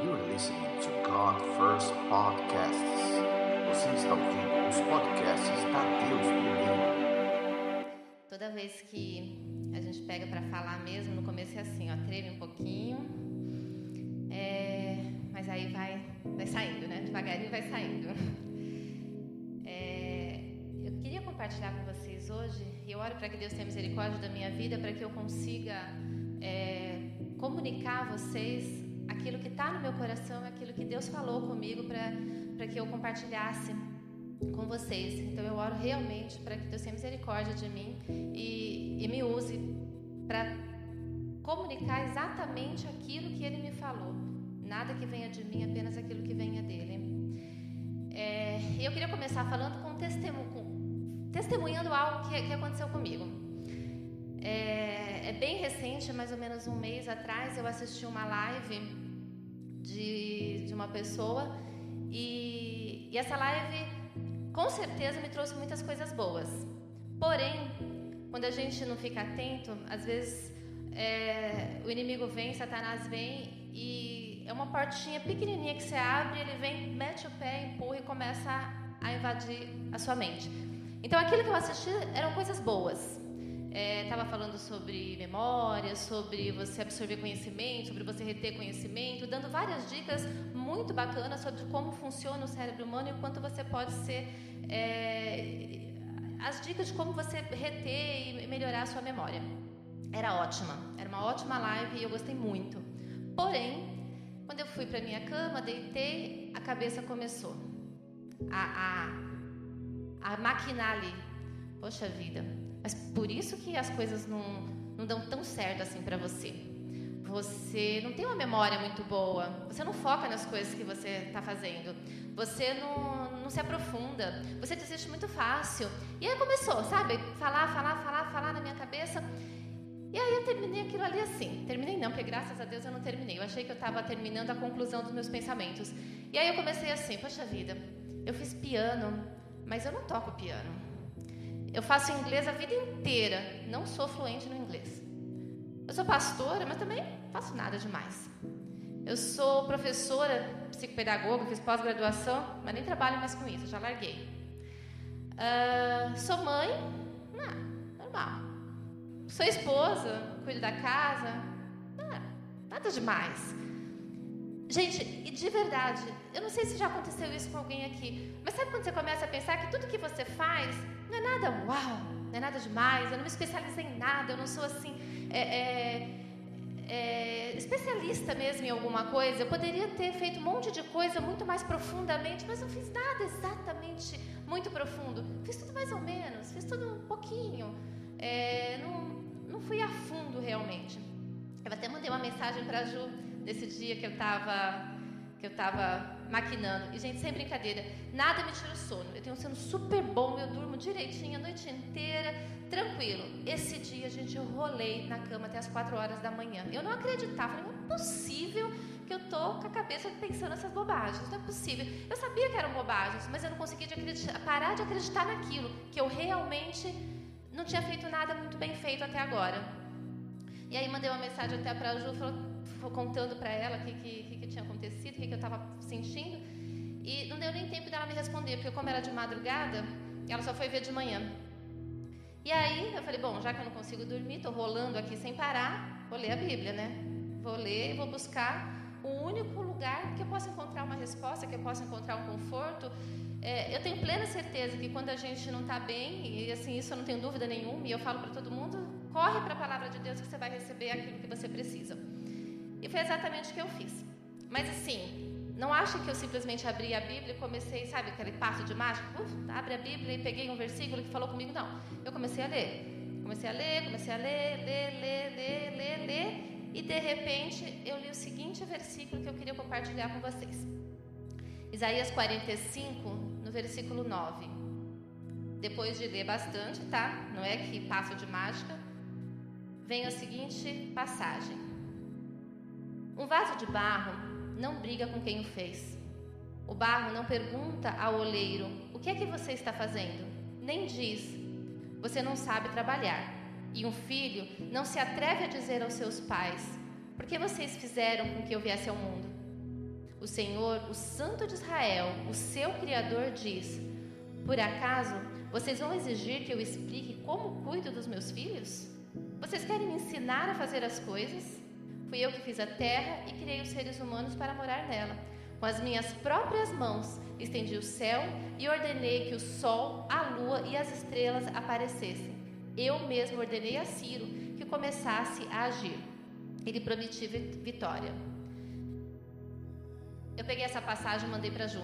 You're listening to God First Podcasts. Você está ouvindo os podcasts da Deus Primeiro. Toda vez que a gente pega para falar mesmo, no começo é assim, ó, treme um pouquinho, é, mas aí vai, vai saindo, né? Devagarinho vai saindo. É, eu queria compartilhar com vocês hoje, e eu oro para que Deus tenha misericórdia da minha vida, para que eu consiga é, comunicar a vocês aquilo que está no meu coração, aquilo que Deus falou comigo para que eu compartilhasse com vocês. Então eu oro realmente para que Deus tenha misericórdia de mim e, e me use para comunicar exatamente aquilo que Ele me falou. Nada que venha de mim, apenas aquilo que venha dele. É, eu queria começar falando com, com testemunhando algo que, que aconteceu comigo. É, é, bem recente, mais ou menos um mês atrás, eu assisti uma live de, de uma pessoa e, e essa live com certeza me trouxe muitas coisas boas. Porém, quando a gente não fica atento, às vezes é, o inimigo vem, Satanás vem e é uma portinha pequenininha que você abre, ele vem, mete o pé, empurra e começa a, a invadir a sua mente. Então, aquilo que eu assisti eram coisas boas estava é, falando sobre memória, sobre você absorver conhecimento, sobre você reter conhecimento, dando várias dicas muito bacanas sobre como funciona o cérebro humano e quanto você pode ser. É, as dicas de como você reter e melhorar a sua memória. Era ótima, era uma ótima live e eu gostei muito. Porém, quando eu fui para minha cama, deitei, a cabeça começou a, a, a maquinar ali. Poxa vida, mas por isso que as coisas não, não dão tão certo assim para você. Você não tem uma memória muito boa. Você não foca nas coisas que você está fazendo. Você não, não se aprofunda. Você desiste muito fácil. E aí começou, sabe? Falar, falar, falar, falar na minha cabeça. E aí eu terminei aquilo ali assim. Terminei não, porque graças a Deus eu não terminei. Eu achei que eu estava terminando a conclusão dos meus pensamentos. E aí eu comecei assim, poxa vida, eu fiz piano, mas eu não toco piano. Eu faço inglês a vida inteira, não sou fluente no inglês. Eu sou pastora, mas também faço nada demais. Eu sou professora, psicopedagoga, fiz pós-graduação, mas nem trabalho mais com isso, já larguei. Uh, sou mãe, não, normal. Sou esposa, cuido da casa, não, nada demais. Gente, e de verdade, eu não sei se já aconteceu isso com alguém aqui, mas sabe quando você começa a pensar que tudo que você faz não é nada uau, não é nada demais, eu não me especializei em nada, eu não sou assim, é, é, é, especialista mesmo em alguma coisa. Eu poderia ter feito um monte de coisa muito mais profundamente, mas não fiz nada exatamente muito profundo. Fiz tudo mais ou menos, fiz tudo um pouquinho. É, não, não fui a fundo realmente. Eu até mandei uma mensagem para a Ju nesse dia que eu estava que eu estava maquinando. E, gente, sem brincadeira, nada me tira o sono. Eu tenho um sono super bom, eu durmo direitinho a noite inteira, tranquilo. Esse dia, gente, eu rolei na cama até as 4 horas da manhã. Eu não acreditava, falei, não é possível que eu tô com a cabeça pensando nessas bobagens, não é possível. Eu sabia que eram bobagens, mas eu não conseguia de parar de acreditar naquilo, que eu realmente não tinha feito nada muito bem feito até agora. E aí mandei uma mensagem até para a Ju, falou, contando para ela o que, que, que, tinha acontecido, o que, que eu estava sentindo. E não deu nem tempo dela me responder, porque como era de madrugada, ela só foi ver de manhã. E aí eu falei, bom, já que eu não consigo dormir, estou rolando aqui sem parar, vou ler a Bíblia, né? Vou ler e vou buscar o único lugar que eu possa encontrar uma resposta, que eu possa encontrar um conforto. É, eu tenho plena certeza que quando a gente não está bem, e assim, isso eu não tenho dúvida nenhuma, e eu falo para todo mundo, corre para a palavra de Deus que você vai receber aquilo que você precisa. E foi exatamente o que eu fiz. Mas assim, não acha que eu simplesmente abri a Bíblia e comecei, sabe, aquele passo de mágica? Uf, abre a Bíblia e peguei um versículo que falou comigo. Não. Eu comecei a ler. Comecei a ler, comecei a ler, ler, ler, ler, ler, ler. E de repente eu li o seguinte versículo que eu queria compartilhar com vocês. Isaías 45, no versículo 9. Depois de ler bastante, tá? Não é que passo de mágica. Vem a seguinte passagem. Um vaso de barro não briga com quem o fez. O barro não pergunta ao oleiro: O que é que você está fazendo? Nem diz: Você não sabe trabalhar. E um filho não se atreve a dizer aos seus pais: Por que vocês fizeram com que eu viesse ao mundo? O Senhor, o Santo de Israel, o seu Criador, diz: Por acaso vocês vão exigir que eu explique como cuido dos meus filhos? Vocês querem me ensinar a fazer as coisas? Fui eu que fiz a terra e criei os seres humanos para morar nela. Com as minhas próprias mãos estendi o céu e ordenei que o sol, a lua e as estrelas aparecessem. Eu mesmo ordenei a Ciro que começasse a agir. Ele prometi vitória. Eu peguei essa passagem e mandei para Ju.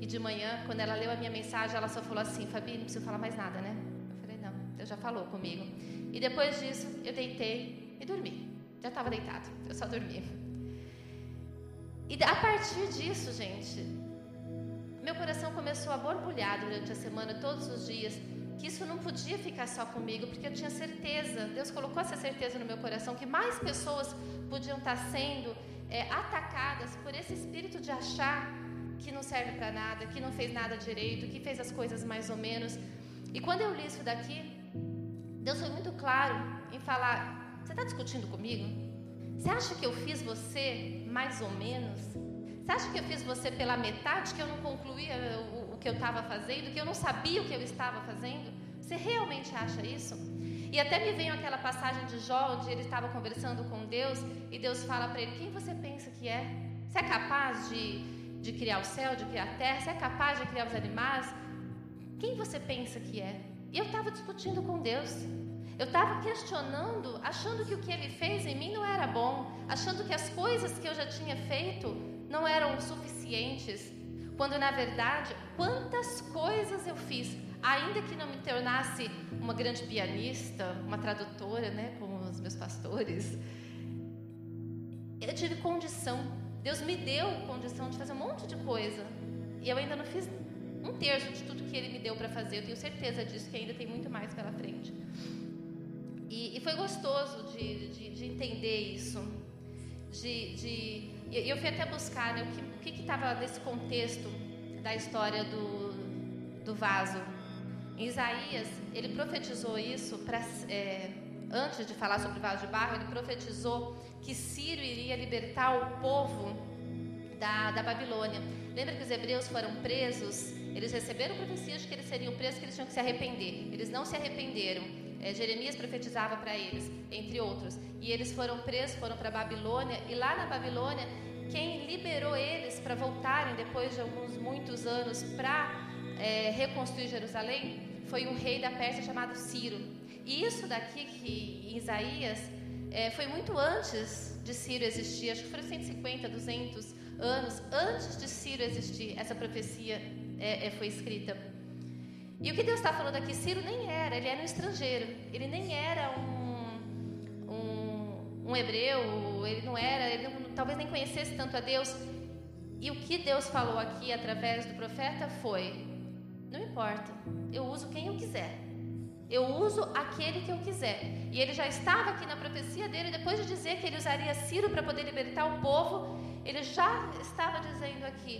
E de manhã, quando ela leu a minha mensagem, ela só falou assim: Fabi, não preciso falar mais nada, né? Eu falei: Não, Deus já falou comigo. E depois disso, eu deitei e dormi. Já estava deitado, eu só dormi. E a partir disso, gente, meu coração começou a borbulhar durante a semana, todos os dias, que isso não podia ficar só comigo, porque eu tinha certeza, Deus colocou essa certeza no meu coração, que mais pessoas podiam estar sendo é, atacadas por esse espírito de achar que não serve para nada, que não fez nada direito, que fez as coisas mais ou menos. E quando eu li isso daqui, Deus foi muito claro em falar: Você está discutindo comigo? Você acha que eu fiz você mais ou menos? Você acha que eu fiz você pela metade, que eu não concluía o, o que eu estava fazendo, que eu não sabia o que eu estava fazendo? Você realmente acha isso? E até me veio aquela passagem de Jó, onde ele estava conversando com Deus, e Deus fala para ele: Quem você pensa que é? Você é capaz de, de criar o céu, de criar a terra? Você é capaz de criar os animais? Quem você pensa que é? E eu estava discutindo com Deus. Eu estava questionando, achando que o que ele fez em mim não era bom, achando que as coisas que eu já tinha feito não eram suficientes, quando na verdade, quantas coisas eu fiz, ainda que não me tornasse uma grande pianista, uma tradutora, né, como os meus pastores, eu tive condição. Deus me deu condição de fazer um monte de coisa. E eu ainda não fiz um terço de tudo que Ele me deu para fazer. Eu tenho certeza disso, que ainda tem muito mais pela frente. Foi gostoso de, de, de entender isso. De, de, eu fui até buscar né, o que estava nesse contexto da história do, do vaso. Em Isaías, ele profetizou isso, pra, é, antes de falar sobre o vaso de barro, ele profetizou que Ciro iria libertar o povo da, da Babilônia. Lembra que os hebreus foram presos? Eles receberam profecias de que eles seriam presos, que eles tinham que se arrepender. Eles não se arrependeram é, Jeremias profetizava para eles, entre outros. E eles foram presos, foram para Babilônia, e lá na Babilônia, quem liberou eles para voltarem depois de alguns muitos anos para é, reconstruir Jerusalém foi um rei da Pérsia chamado Ciro. E isso daqui que em Isaías é, foi muito antes de Ciro existir, acho que foram 150, 200 anos antes de Ciro existir, essa profecia é, é foi escrita. E o que Deus está falando aqui, Ciro nem era, ele era um estrangeiro, ele nem era um, um, um hebreu, ele não era, ele não, talvez nem conhecesse tanto a Deus. E o que Deus falou aqui através do profeta foi: não importa, eu uso quem eu quiser. Eu uso aquele que eu quiser. E ele já estava aqui na profecia dele, depois de dizer que ele usaria Ciro para poder libertar o povo, ele já estava dizendo aqui: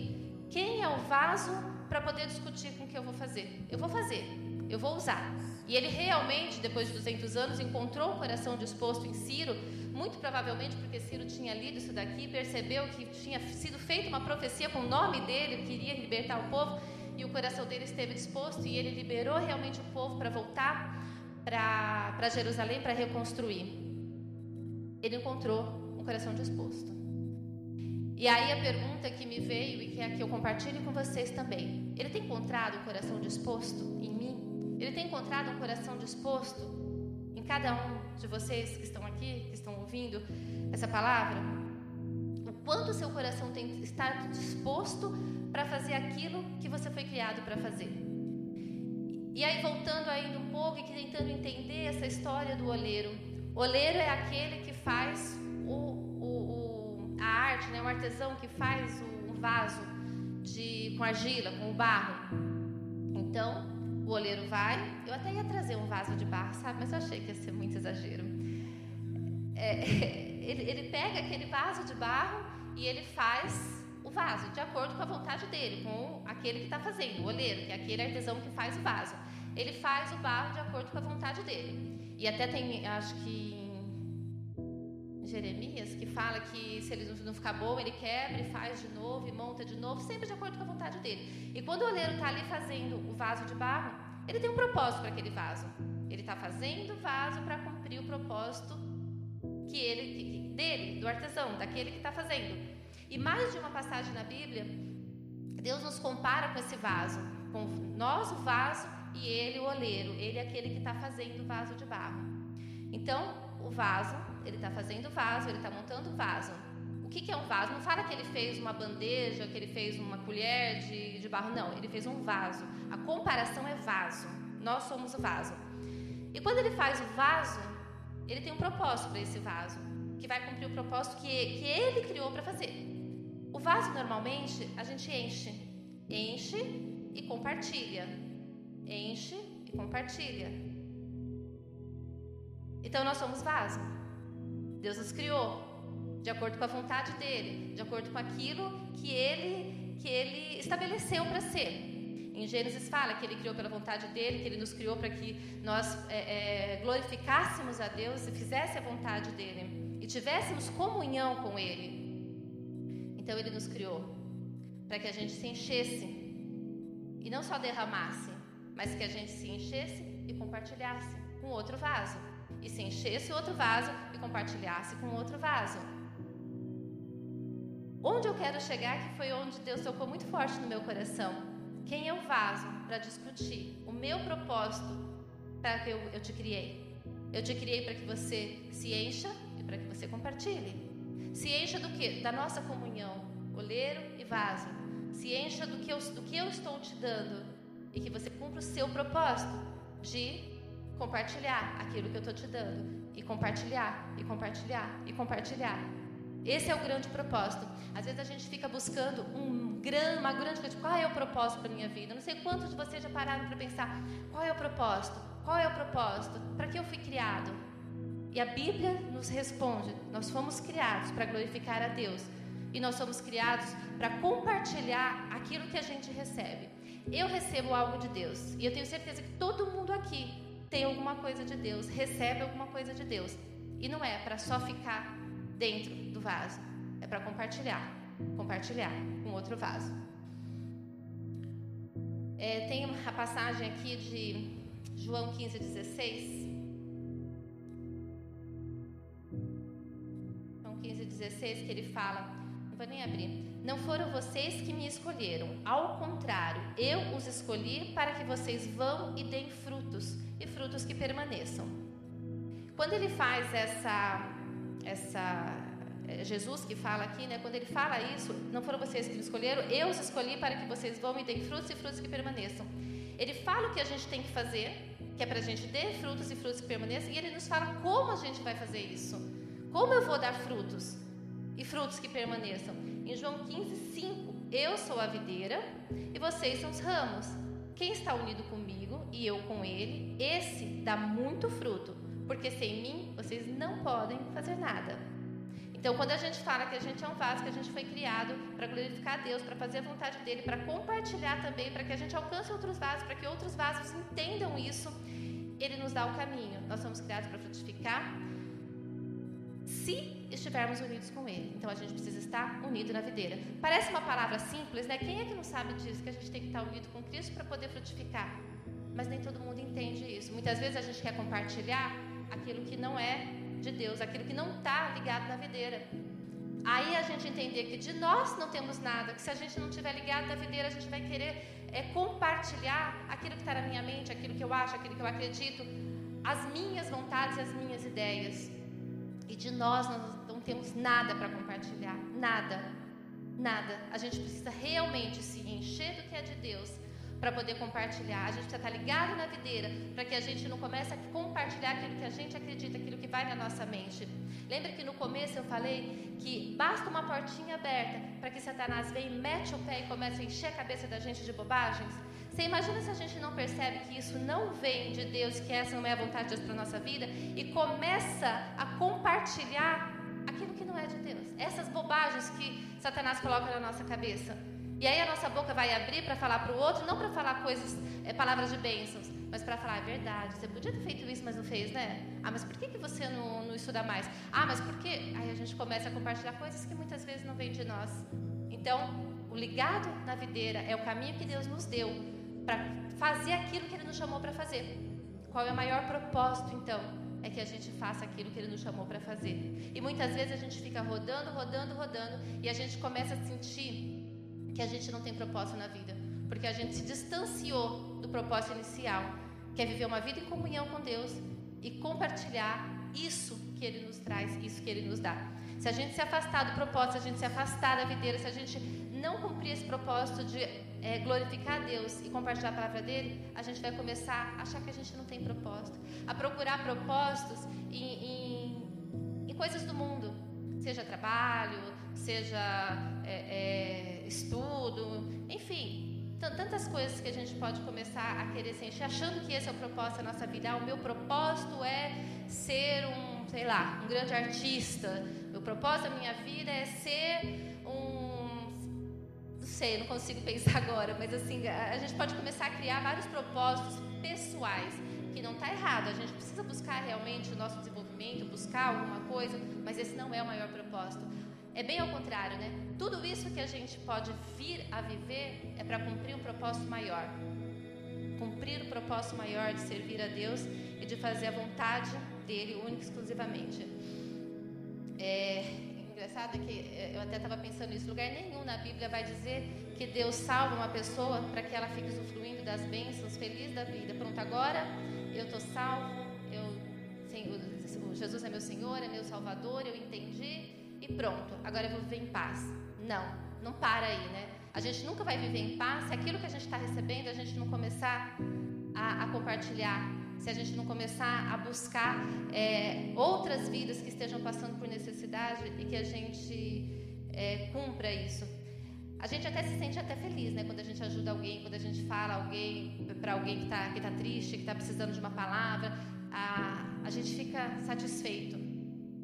quem é o vaso para poder discutir com o que eu vou fazer? Eu vou fazer, eu vou usar. E ele realmente, depois de 200 anos, encontrou o coração disposto em Ciro, muito provavelmente porque Ciro tinha lido isso daqui, percebeu que tinha sido feita uma profecia com o nome dele, queria libertar o povo, e o coração dele esteve disposto, e ele liberou realmente o povo para voltar para Jerusalém para reconstruir. Ele encontrou um coração disposto. E aí a pergunta que me veio e que é que eu compartilho com vocês também. Ele tem encontrado um coração disposto em mim? Ele tem encontrado um coração disposto em cada um de vocês que estão aqui, que estão ouvindo essa palavra? O quanto seu coração tem estar disposto para fazer aquilo que você foi criado para fazer? E aí voltando ainda um pouco e tentando entender essa história do oleiro. Oleiro é aquele que faz arte, né, artesão que faz o, um vaso de, com argila, com o barro. Então, o oleiro vai. Eu até ia trazer um vaso de barro, sabe? Mas eu achei que ia ser muito exagero. É, ele, ele pega aquele vaso de barro e ele faz o vaso de acordo com a vontade dele, com aquele que está fazendo, o oleiro, que é aquele artesão que faz o vaso. Ele faz o barro de acordo com a vontade dele. E até tem, acho que Jeremias, que fala que se ele não ficar bom, ele quebra e faz de novo e monta de novo, sempre de acordo com a vontade dele. E quando o oleiro está ali fazendo o vaso de barro, ele tem um propósito para aquele vaso. Ele está fazendo o vaso para cumprir o propósito que ele que, dele, do artesão, daquele que está fazendo. E mais de uma passagem na Bíblia, Deus nos compara com esse vaso, com nós o vaso e ele o oleiro. Ele é aquele que está fazendo o vaso de barro. Então, o vaso ele está fazendo vaso, ele está montando vaso. O que, que, é um vaso? Não fala que ele fez uma bandeja, que ele fez uma colher de, de barro, não. Ele fez um vaso. A comparação é vaso. Nós somos o vaso. E quando ele faz o vaso, ele tem um propósito para esse vaso, que vai cumprir o propósito que, que ele criou para fazer. O vaso, normalmente, a gente enche. Enche e compartilha. Enche e compartilha. Então, nós somos vaso. Deus nos criou de acordo com a vontade dele, de acordo com aquilo que ele que ele estabeleceu para ser. Em Gênesis fala que ele criou pela vontade dele, que ele nos criou para que nós é, é, glorificássemos a Deus e fizesse a vontade dele e tivéssemos comunhão com ele. Então ele nos criou para que a gente se enchesse e não só derramasse, mas que a gente se enchesse e compartilhasse com outro vaso e se enchesse outro vaso e compartilhasse com outro vaso. Onde eu quero chegar, que foi onde Deus tocou muito forte no meu coração. Quem é o vaso para discutir? O meu propósito para que eu, eu te criei. Eu te criei para que você se encha e para que você compartilhe. Se encha do que? Da nossa comunhão, oleiro e vaso. Se encha do que eu, do que eu estou te dando e que você cumpra o seu propósito de compartilhar aquilo que eu estou te dando. E compartilhar, e compartilhar, e compartilhar. Esse é o grande propósito. Às vezes a gente fica buscando um gran, uma grande coisa, qual é o propósito para minha vida? Não sei quantos de vocês já pararam para pensar, qual é o propósito? Qual é o propósito? Para que eu fui criado? E a Bíblia nos responde: nós fomos criados para glorificar a Deus. E nós somos criados para compartilhar aquilo que a gente recebe. Eu recebo algo de Deus. E eu tenho certeza que todo mundo aqui tem alguma coisa de Deus, recebe alguma coisa de Deus. E não é para só ficar dentro do vaso, é para compartilhar, compartilhar com outro vaso. É, tem a passagem aqui de João 15, 16. João 15, 16, que ele fala, não vou nem abrir. Não foram vocês que me escolheram, ao contrário, eu os escolhi para que vocês vão e deem frutos e frutos que permaneçam. Quando ele faz essa, essa é Jesus que fala aqui, né? Quando ele fala isso, não foram vocês que me escolheram, eu os escolhi para que vocês vão e deem frutos e frutos que permaneçam. Ele fala o que a gente tem que fazer, que é para a gente ter frutos e frutos que permaneçam, e ele nos fala como a gente vai fazer isso. Como eu vou dar frutos e frutos que permaneçam? Em João 15, 5, eu sou a videira e vocês são os ramos. Quem está unido comigo e eu com ele, esse dá muito fruto, porque sem mim vocês não podem fazer nada. Então, quando a gente fala que a gente é um vaso, que a gente foi criado para glorificar a Deus, para fazer a vontade dele, para compartilhar também, para que a gente alcance outros vasos, para que outros vasos entendam isso, ele nos dá o caminho. Nós somos criados para frutificar, se estivermos unidos com Ele. Então a gente precisa estar unido na videira. Parece uma palavra simples, né? Quem é que não sabe disso? Que a gente tem que estar unido com Cristo para poder frutificar. Mas nem todo mundo entende isso. Muitas vezes a gente quer compartilhar aquilo que não é de Deus, aquilo que não está ligado na videira. Aí a gente entender que de nós não temos nada, que se a gente não estiver ligado na videira, a gente vai querer é, compartilhar aquilo que está na minha mente, aquilo que eu acho, aquilo que eu acredito, as minhas vontades e as minhas ideias. E de nós não temos nada para compartilhar, nada, nada. A gente precisa realmente se encher do que é de Deus para poder compartilhar. A gente precisa estar tá ligado na videira para que a gente não comece a compartilhar aquilo que a gente acredita, aquilo que vai na nossa mente. Lembra que no começo eu falei que basta uma portinha aberta para que Satanás venha e mete o pé e comece a encher a cabeça da gente de bobagens? Você imagina se a gente não percebe que isso não vem de Deus, que essa não é a vontade de Deus para a nossa vida, e começa a compartilhar aquilo que não é de Deus. Essas bobagens que Satanás coloca na nossa cabeça. E aí a nossa boca vai abrir para falar para o outro, não para falar coisas, é, palavras de bênçãos, mas para falar a verdade. Você podia ter feito isso, mas não fez, né? Ah, mas por que, que você não, não estuda mais? Ah, mas por quê? Aí a gente começa a compartilhar coisas que muitas vezes não vêm de nós. Então, o ligado na videira é o caminho que Deus nos deu para fazer aquilo que Ele nos chamou para fazer. Qual é o maior propósito, então? É que a gente faça aquilo que Ele nos chamou para fazer. E muitas vezes a gente fica rodando, rodando, rodando, e a gente começa a sentir que a gente não tem propósito na vida, porque a gente se distanciou do propósito inicial, que é viver uma vida em comunhão com Deus e compartilhar isso que Ele nos traz, isso que Ele nos dá. Se a gente se afastar do propósito, se a gente se afastar da videira, se a gente não cumprir esse propósito de é, glorificar a Deus e compartilhar a palavra dele, a gente vai começar a achar que a gente não tem propósito, a procurar propósitos em, em, em coisas do mundo, seja trabalho, seja é, é, estudo, enfim, tantas coisas que a gente pode começar a querer se encher, achando que esse é o propósito da nossa vida. Ah, o meu propósito é ser um, sei lá, um grande artista. O propósito da minha vida é ser. Sei, não consigo pensar agora, mas assim, a gente pode começar a criar vários propósitos pessoais, que não está errado. A gente precisa buscar realmente o nosso desenvolvimento, buscar alguma coisa, mas esse não é o maior propósito. É bem ao contrário, né? Tudo isso que a gente pode vir a viver é para cumprir um propósito maior. Cumprir o propósito maior de servir a Deus e de fazer a vontade dele única e exclusivamente. É engraçado que é, eu até estava pensando nisso. Lugar nenhum na Bíblia vai dizer que Deus salva uma pessoa para que ela fique usufruindo das bênçãos, feliz da vida. Pronto, agora eu estou salvo, eu, Jesus é meu Senhor, é meu Salvador, eu entendi e pronto, agora eu vou viver em paz. Não, não para aí, né? A gente nunca vai viver em paz se aquilo que a gente está recebendo a gente não começar a, a, compartilhar, se a gente não começar a buscar é, outras vidas que estejam passando por necessidade e que a gente é, cumpra isso. A gente até se sente até feliz, né? Quando a gente ajuda alguém, quando a gente fala alguém para alguém que está que tá triste, que está precisando de uma palavra, a, a gente fica satisfeito.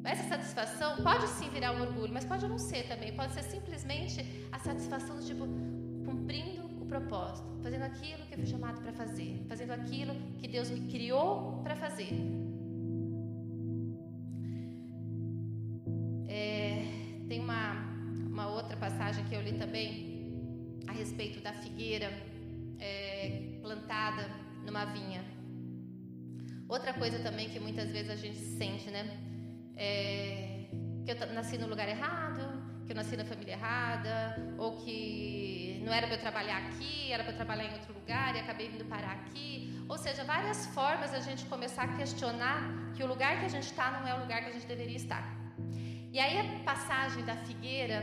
Essa satisfação pode sim virar um orgulho, mas pode não ser também. Pode ser simplesmente a satisfação do tipo cumprindo propósito, fazendo aquilo que eu fui chamado para fazer, fazendo aquilo que Deus me criou para fazer. É, tem uma, uma outra passagem que eu li também a respeito da figueira é, plantada numa vinha. Outra coisa também que muitas vezes a gente sente, né? é, que eu nasci no lugar errado, que eu nasci na família errada, ou que não era para eu trabalhar aqui, era para eu trabalhar em outro lugar e acabei vindo parar aqui. Ou seja, várias formas a gente começar a questionar que o lugar que a gente está não é o lugar que a gente deveria estar. E aí a passagem da figueira,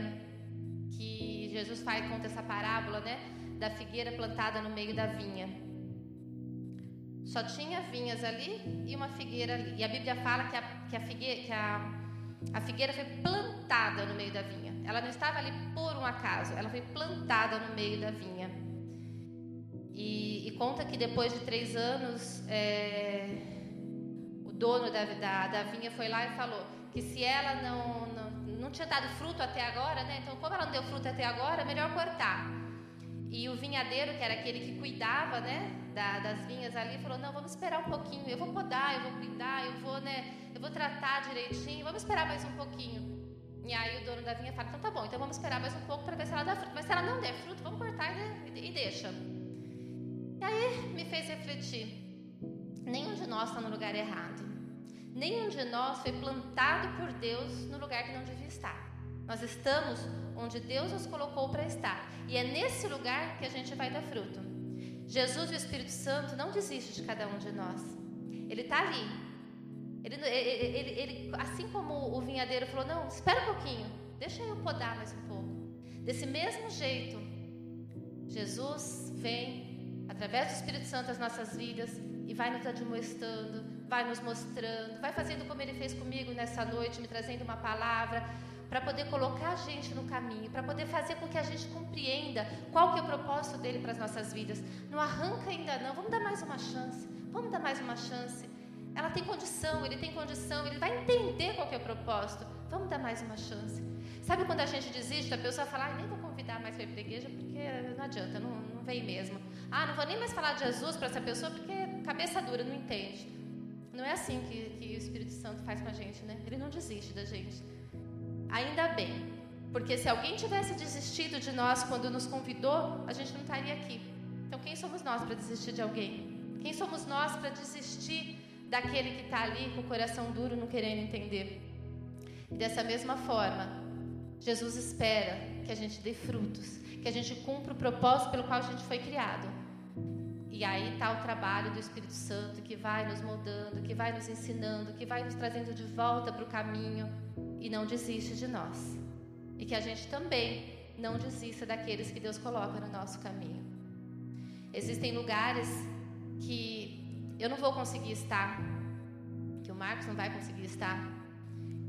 que Jesus faz, conta essa parábola, né? Da figueira plantada no meio da vinha. Só tinha vinhas ali e uma figueira ali. E a Bíblia fala que a, que a, figueira, que a, a figueira foi plantada no meio da vinha. Ela não estava ali por um acaso, ela foi plantada no meio da vinha. E, e conta que depois de três anos, é, o dono da, da, da, vinha foi lá e falou que se ela não, não, não tinha dado fruto até agora, né? Então, como ela não deu fruto até agora, melhor cortar. E o vinhadeiro, que era aquele que cuidava, né, da, das vinhas ali, falou: "Não, vamos esperar um pouquinho. Eu vou podar, eu vou cuidar, eu vou, né, eu vou tratar direitinho. Vamos esperar mais um pouquinho." E aí o dono da vinha fala: "Então tá bom. Então vamos esperar mais um pouco para ver se ela dá fruto. Mas se ela não der fruto, vamos cortar e, deixa." E aí me fez refletir. Nenhum de nós está no lugar errado. Nenhum de nós foi plantado por Deus no lugar que não devia estar. Nós estamos onde Deus nos colocou para estar. E é nesse lugar que a gente vai dar fruto. Jesus e o Espírito Santo não desistem de cada um de nós. Ele está ali. Ele, ele, ele, assim como o vinhadeiro falou, não, espera um pouquinho, deixa eu podar mais um pouco. Desse mesmo jeito, Jesus vem através do Espírito Santo às nossas vidas e vai nos admoestando, vai nos mostrando, vai fazendo como ele fez comigo nessa noite, me trazendo uma palavra, para poder colocar a gente no caminho, para poder fazer com que a gente compreenda qual que é o propósito dele para as nossas vidas. Não arranca ainda não, vamos dar mais uma chance, vamos dar mais uma chance. Ela tem condição, ele tem condição, ele vai entender qual é o propósito. Vamos dar mais uma chance. Sabe quando a gente desiste, a pessoa fala, ah, nem vou convidar mais para ir para a igreja porque não adianta, não, não vem mesmo. Ah, não vou nem mais falar de Jesus para essa pessoa porque cabeça dura, não entende. Não é assim que, que o Espírito Santo faz com a gente, né? Ele não desiste da gente. Ainda bem, porque se alguém tivesse desistido de nós quando nos convidou, a gente não estaria aqui. Então, quem somos nós para desistir de alguém? Quem somos nós para desistir daquele que está ali com o coração duro, não querendo entender? E dessa mesma forma, Jesus espera que a gente dê frutos, que a gente cumpra o propósito pelo qual a gente foi criado. E aí está o trabalho do Espírito Santo que vai nos moldando, que vai nos ensinando, que vai nos trazendo de volta para o caminho e não desiste de nós. E que a gente também não desista daqueles que Deus coloca no nosso caminho. Existem lugares que eu não vou conseguir estar, que o Marcos não vai conseguir estar,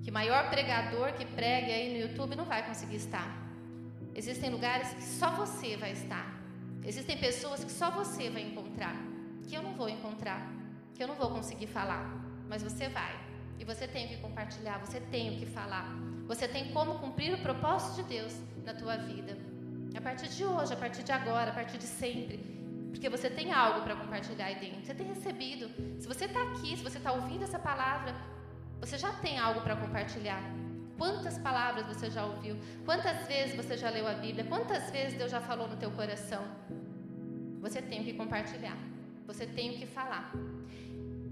que o maior pregador que pregue aí no YouTube não vai conseguir estar. Existem lugares que só você vai estar. Existem pessoas que só você vai encontrar, que eu não vou encontrar, que eu não vou conseguir falar, mas você vai. E você tem que compartilhar, você tem o que falar. Você tem como cumprir o propósito de Deus na tua vida. A partir de hoje, a partir de agora, a partir de sempre. Porque você tem algo para compartilhar aí dentro. Você tem recebido. Se você está aqui, se você está ouvindo essa palavra, você já tem algo para compartilhar. Quantas palavras você já ouviu? Quantas vezes você já leu a Bíblia? Quantas vezes Deus já falou no teu coração? Você tem que compartilhar. Você tem o que falar.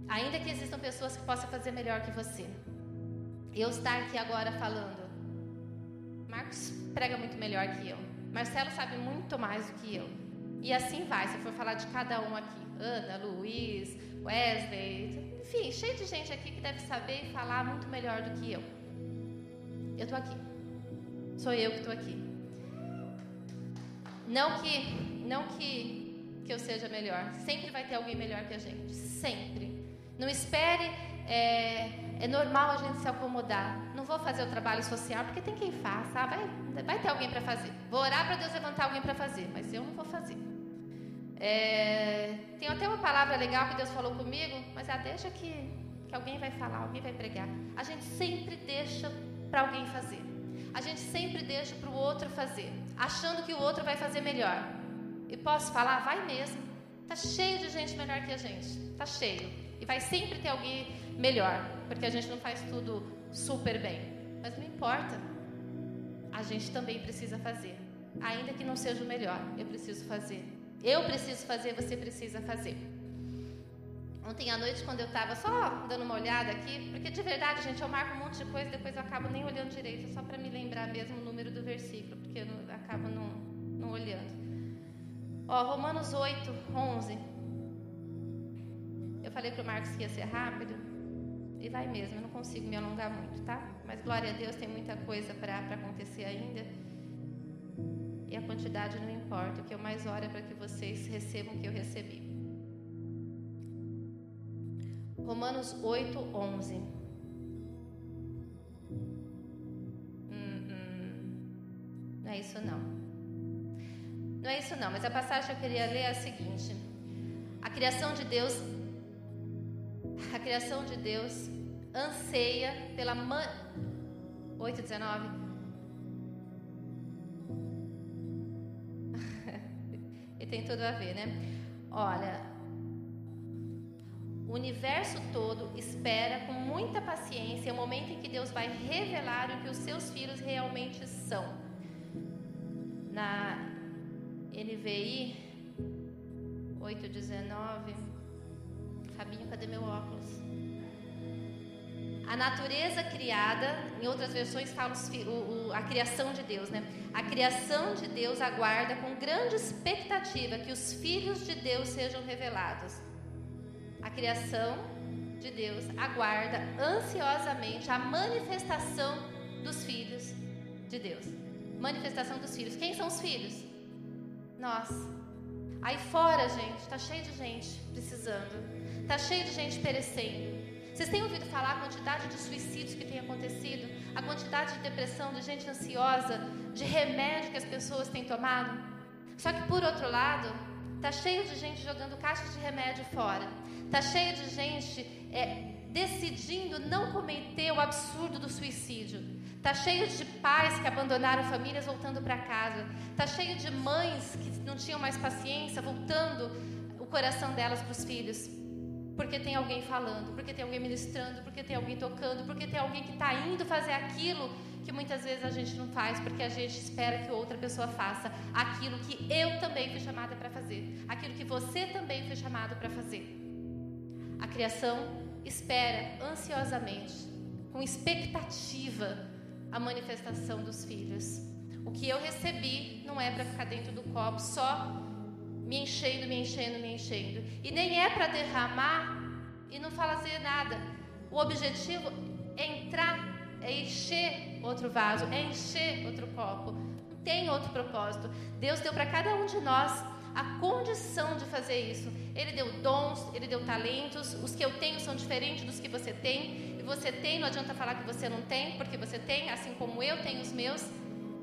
Ainda que existam pessoas que possam fazer melhor que você. Eu estar aqui agora falando. Marcos prega muito melhor que eu. Marcelo sabe muito mais do que eu. E assim vai, se for falar de cada um aqui. Ana, Luiz, Wesley, enfim, cheio de gente aqui que deve saber e falar muito melhor do que eu. Eu estou aqui. Sou eu que estou aqui. Não que, não que, que eu seja melhor. Sempre vai ter alguém melhor que a gente. Sempre. Não espere. É, é normal a gente se acomodar. Não vou fazer o trabalho social porque tem quem faça. Ah, vai, vai ter alguém para fazer. Vou orar para Deus levantar alguém para fazer, mas eu não vou fazer. É, tem até uma palavra legal que Deus falou comigo, mas ah, deixa que, que alguém vai falar, alguém vai pregar. A gente sempre deixa para alguém fazer. A gente sempre deixa para o outro fazer, achando que o outro vai fazer melhor. E posso falar? Vai mesmo. Tá cheio de gente melhor que a gente. Tá cheio. E vai sempre ter alguém melhor, porque a gente não faz tudo super bem. Mas não importa. A gente também precisa fazer. Ainda que não seja o melhor, eu preciso fazer. Eu preciso fazer, você precisa fazer. Ontem à noite, quando eu estava só dando uma olhada aqui, porque de verdade, gente, eu marco um monte de coisa, depois eu acabo nem olhando direito, só para me lembrar mesmo o número do versículo, porque eu acabo não, não olhando. Ó, Romanos 8, 11. Eu falei para o Marcos que ia ser rápido, e vai mesmo, eu não consigo me alongar muito, tá? Mas glória a Deus, tem muita coisa para acontecer ainda. E a quantidade não importa, o que eu mais oro é para que vocês recebam o que eu recebi. Romanos 8, 11. Hum, hum. Não é isso não. Não é isso não, mas a passagem que eu queria ler é a seguinte. A criação de Deus, a criação de Deus anseia pela man... 8, 19. e tem tudo a ver, né? Olha, o universo todo espera com muita paciência o momento em que Deus vai revelar o que os seus filhos realmente são. Na NVI 8:19, Fabinho, cadê meu óculos? A natureza criada, em outras versões fala o, o, a criação de Deus, né? A criação de Deus aguarda com grande expectativa que os filhos de Deus sejam revelados a criação de Deus aguarda ansiosamente a manifestação dos filhos de Deus. Manifestação dos filhos. Quem são os filhos? Nós. Aí fora, gente, está cheio de gente precisando. Está cheio de gente perecendo. Vocês têm ouvido falar a quantidade de suicídios que tem acontecido? A quantidade de depressão, de gente ansiosa, de remédio que as pessoas têm tomado? Só que por outro lado, está cheio de gente jogando caixas de remédio fora. Está cheio de gente é, decidindo não cometer o absurdo do suicídio. Tá cheio de pais que abandonaram famílias voltando para casa. Tá cheio de mães que não tinham mais paciência voltando o coração delas para os filhos. Porque tem alguém falando, porque tem alguém ministrando, porque tem alguém tocando, porque tem alguém que está indo fazer aquilo que muitas vezes a gente não faz, porque a gente espera que outra pessoa faça aquilo que eu também fui chamada para fazer, aquilo que você também foi chamado para fazer. A criação espera ansiosamente, com expectativa, a manifestação dos filhos. O que eu recebi não é para ficar dentro do copo só me enchendo, me enchendo, me enchendo. E nem é para derramar e não fazer nada. O objetivo é entrar, é encher outro vaso, é encher outro copo. Não tem outro propósito. Deus deu para cada um de nós a condição de fazer isso. Ele deu dons, ele deu talentos. Os que eu tenho são diferentes dos que você tem. E você tem, não adianta falar que você não tem, porque você tem, assim como eu tenho os meus.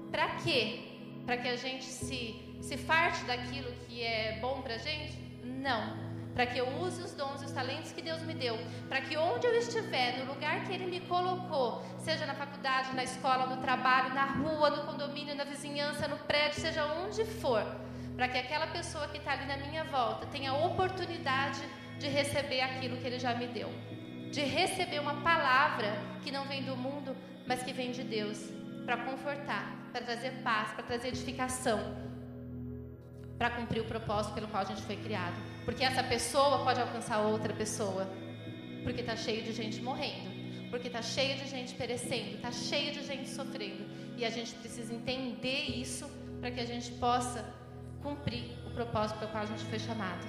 Para quê? Para que a gente se se farte daquilo que é bom para gente? Não. Para que eu use os dons e os talentos que Deus me deu. Para que onde eu estiver, no lugar que Ele me colocou, seja na faculdade, na escola, no trabalho, na rua, no condomínio, na vizinhança, no prédio, seja onde for, para que aquela pessoa que está ali na minha volta tenha a oportunidade de receber aquilo que Ele já me deu. De receber uma palavra que não vem do mundo, mas que vem de Deus. Para confortar, para trazer paz, para trazer edificação para cumprir o propósito pelo qual a gente foi criado. Porque essa pessoa pode alcançar outra pessoa. Porque está cheio de gente morrendo. Porque está cheio de gente perecendo. Está cheio de gente sofrendo. E a gente precisa entender isso para que a gente possa cumprir o propósito pelo qual a gente foi chamado.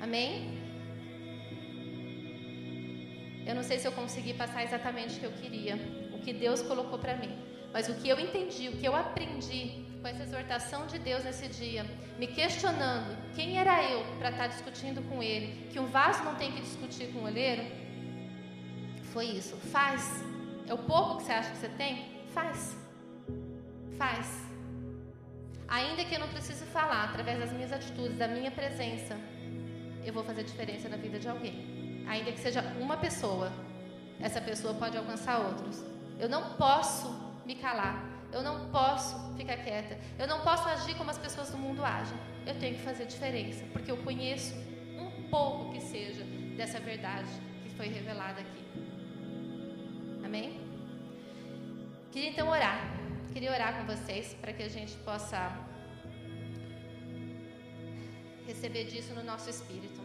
Amém? Eu não sei se eu consegui passar exatamente o que eu queria, o que Deus colocou para mim, mas o que eu entendi, o que eu aprendi com essa exortação de Deus nesse dia, me questionando quem era eu para estar tá discutindo com ele, que um vaso não tem que discutir com o olheiro, foi isso. Faz. É o pouco que você acha que você tem? Faz. Faz. Ainda que eu não precise falar, através das minhas atitudes, da minha presença, eu vou fazer diferença na vida de alguém. Ainda que seja uma pessoa, essa pessoa pode alcançar outros. Eu não posso me calar. Eu não posso ficar quieta. Eu não posso agir como as pessoas do mundo agem. Eu tenho que fazer diferença, porque eu conheço um pouco que seja dessa verdade que foi revelada aqui. Amém? Queria então orar. Queria orar com vocês para que a gente possa receber disso no nosso espírito.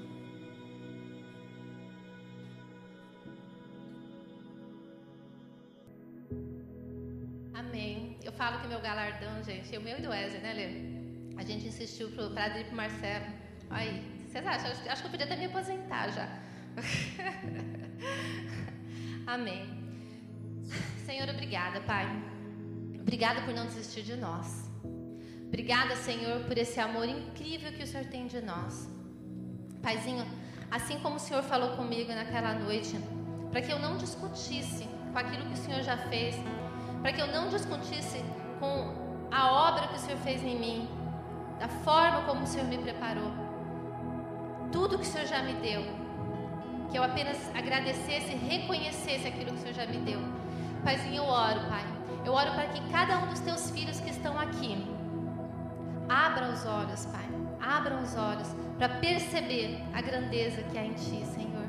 Falo que meu galardão, gente, o meu e do Wesley, né, Lê? A gente insistiu pra ir pro Marcelo. Aí, vocês acham? Acho, acho que eu podia até me aposentar já. Amém. Senhor, obrigada, Pai. Obrigada por não desistir de nós. Obrigada, Senhor, por esse amor incrível que o Senhor tem de nós. Paizinho, assim como o Senhor falou comigo naquela noite, para que eu não discutisse com aquilo que o Senhor já fez, para que eu não discutisse com a obra que o Senhor fez em mim, da forma como o Senhor me preparou, tudo que o Senhor já me deu, que eu apenas agradecesse e reconhecesse aquilo que o Senhor já me deu. Paizinho, eu oro, Pai. Eu oro para que cada um dos teus filhos que estão aqui abra os olhos, Pai. Abram os olhos para perceber a grandeza que há em Ti, Senhor.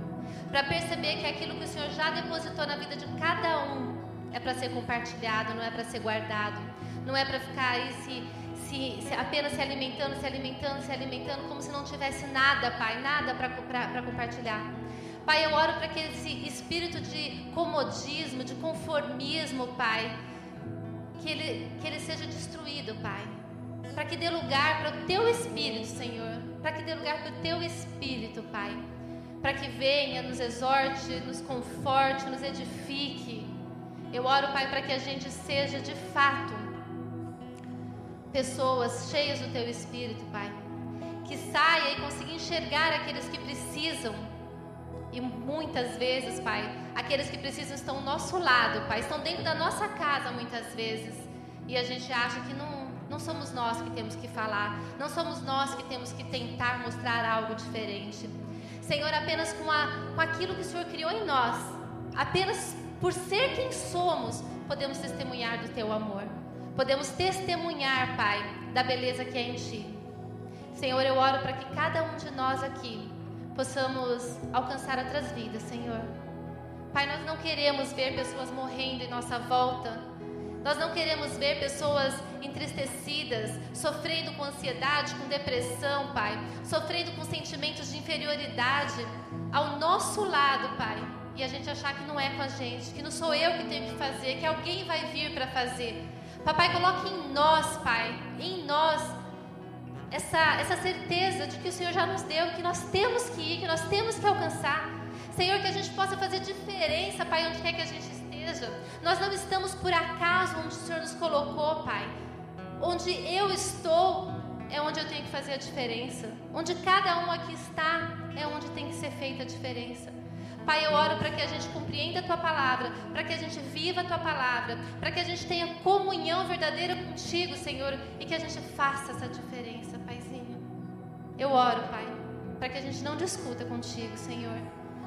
Para perceber que aquilo que o Senhor já depositou na vida de cada um é para ser compartilhado, não é para ser guardado, não é para ficar aí se, se, se, apenas se alimentando, se alimentando, se alimentando, como se não tivesse nada, Pai, nada para compartilhar. Pai, eu oro para que esse espírito de comodismo, de conformismo, Pai, que ele, que ele seja destruído, Pai. Para que dê lugar para o Teu Espírito, Senhor. Para que dê lugar para o Teu Espírito, Pai. Para que venha, nos exorte, nos conforte, nos edifique eu oro, Pai, para que a gente seja de fato pessoas cheias do Teu Espírito, Pai. Que saia e consiga enxergar aqueles que precisam. E muitas vezes, Pai, aqueles que precisam estão ao nosso lado, Pai, estão dentro da nossa casa muitas vezes. E a gente acha que não, não somos nós que temos que falar, não somos nós que temos que tentar mostrar algo diferente. Senhor, apenas com, a, com aquilo que o Senhor criou em nós, apenas por ser quem somos, podemos testemunhar do teu amor. Podemos testemunhar, Pai, da beleza que é em ti. Senhor, eu oro para que cada um de nós aqui possamos alcançar outras vidas, Senhor. Pai, nós não queremos ver pessoas morrendo em nossa volta. Nós não queremos ver pessoas entristecidas, sofrendo com ansiedade, com depressão, Pai, sofrendo com sentimentos de inferioridade ao nosso lado, Pai. E a gente achar que não é com a gente, que não sou eu que tenho que fazer, que alguém vai vir para fazer. Papai, coloque em nós, Pai, em nós, essa, essa certeza de que o Senhor já nos deu, que nós temos que ir, que nós temos que alcançar. Senhor, que a gente possa fazer diferença, Pai, onde quer que a gente esteja. Nós não estamos por acaso onde o Senhor nos colocou, Pai. Onde eu estou é onde eu tenho que fazer a diferença. Onde cada um aqui está é onde tem que ser feita a diferença. Pai, eu oro para que a gente compreenda a tua palavra, para que a gente viva a tua palavra, para que a gente tenha comunhão verdadeira contigo, Senhor, e que a gente faça essa diferença, Paizinho. Eu oro, Pai, para que a gente não discuta contigo, Senhor.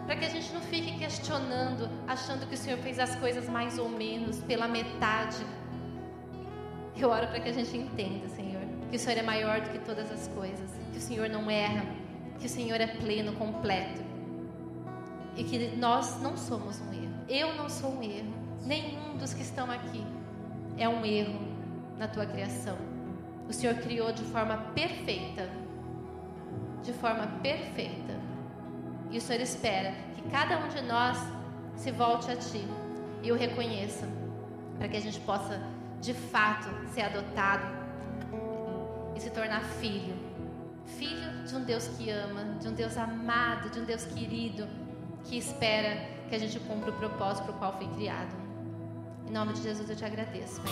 Para que a gente não fique questionando, achando que o Senhor fez as coisas mais ou menos, pela metade. Eu oro para que a gente entenda, Senhor, que o Senhor é maior do que todas as coisas, que o Senhor não erra, que o Senhor é pleno, completo e que nós não somos um erro. Eu não sou um erro. Nenhum dos que estão aqui é um erro na tua criação. O Senhor criou de forma perfeita. De forma perfeita. E o Senhor espera que cada um de nós se volte a Ti e o reconheça, para que a gente possa, de fato, ser adotado e se tornar filho. Filho de um Deus que ama, de um Deus amado, de um Deus querido que espera que a gente cumpra o propósito para o qual foi criado. Em nome de Jesus eu te agradeço, Pai.